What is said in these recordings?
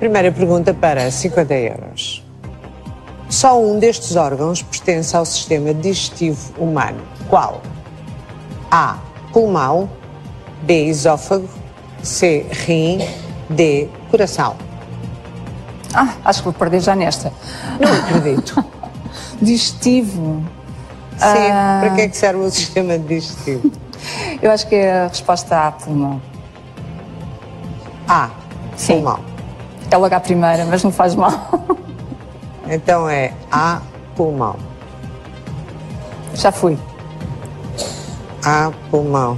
Primeira pergunta para 50 euros. Só um destes órgãos pertence ao sistema digestivo humano. Qual? A. Pulmão. B. Esófago. C. Rim. D. Coração. Ah, acho que vou perder já nesta. Não acredito. Digestivo. Sim, Ah. para que é que serve o sistema digestivo? Eu acho que é a resposta A, pulmão. A. Sim. Pulmão. É logo a primeira, mas não faz mal. Então é A. Pulmão. Já fui. A. Pulmão.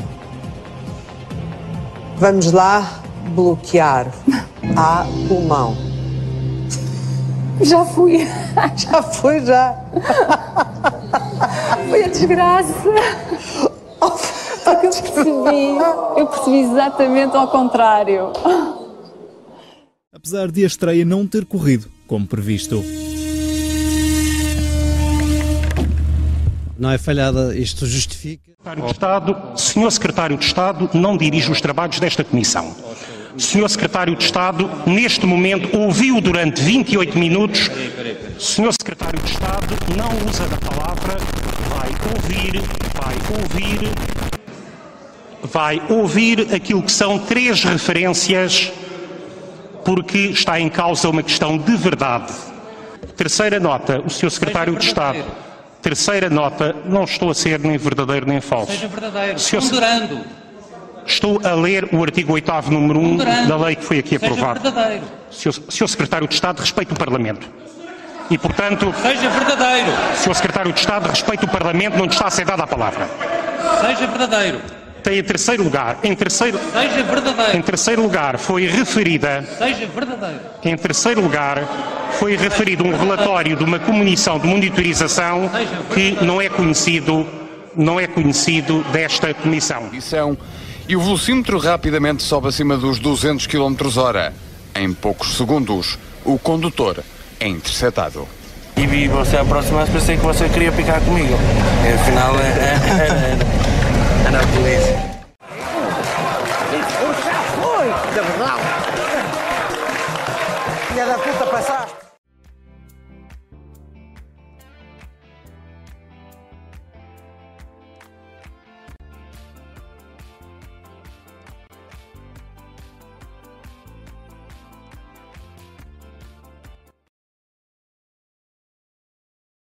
Vamos lá bloquear. A. Pulmão. Já fui. Já foi, já. Foi a desgraça. Porque eu percebi. Eu percebi exatamente ao contrário. Apesar de a estreia não ter corrido como previsto. Não é falhada, isto justifica. Secretário de Estado, Senhor Secretário de Estado não dirige os trabalhos desta Comissão. Senhor Secretário de Estado, neste momento, ouviu durante 28 minutos. Senhor Secretário de Estado não usa da palavra, vai ouvir, vai ouvir, vai ouvir aquilo que são três referências, porque está em causa uma questão de verdade. Terceira nota, o Senhor Secretário de Estado. Terceira nota, não estou a ser nem verdadeiro nem falso. Seja verdadeiro. Senhor- Ponderando. Estou a ler o artigo 8 número 1 Ponderando. da lei que foi aqui Seja aprovado. verdadeiro. Senhor Secretário de Estado, respeite o Parlamento. E, portanto, Seja verdadeiro. Senhor Secretário de Estado, respeite o Parlamento, não lhe está a ser dada a palavra. Seja verdadeiro. Tem em terceiro lugar, em terceiro, Seja em verdadeiro. terceiro lugar foi referida, Seja verdadeiro. em terceiro lugar foi referido um relatório de uma comissão de monitorização que não é conhecido, não é conhecido desta comissão. Missão e o velocímetro rapidamente sobe acima dos 200 km hora. Em poucos segundos, o condutor é interceptado. E vi você aproximar-se, pensei que você queria picar comigo. E afinal, é, é, é, é na polícia. Já foi! Da verdade! Filha da puta, passaste!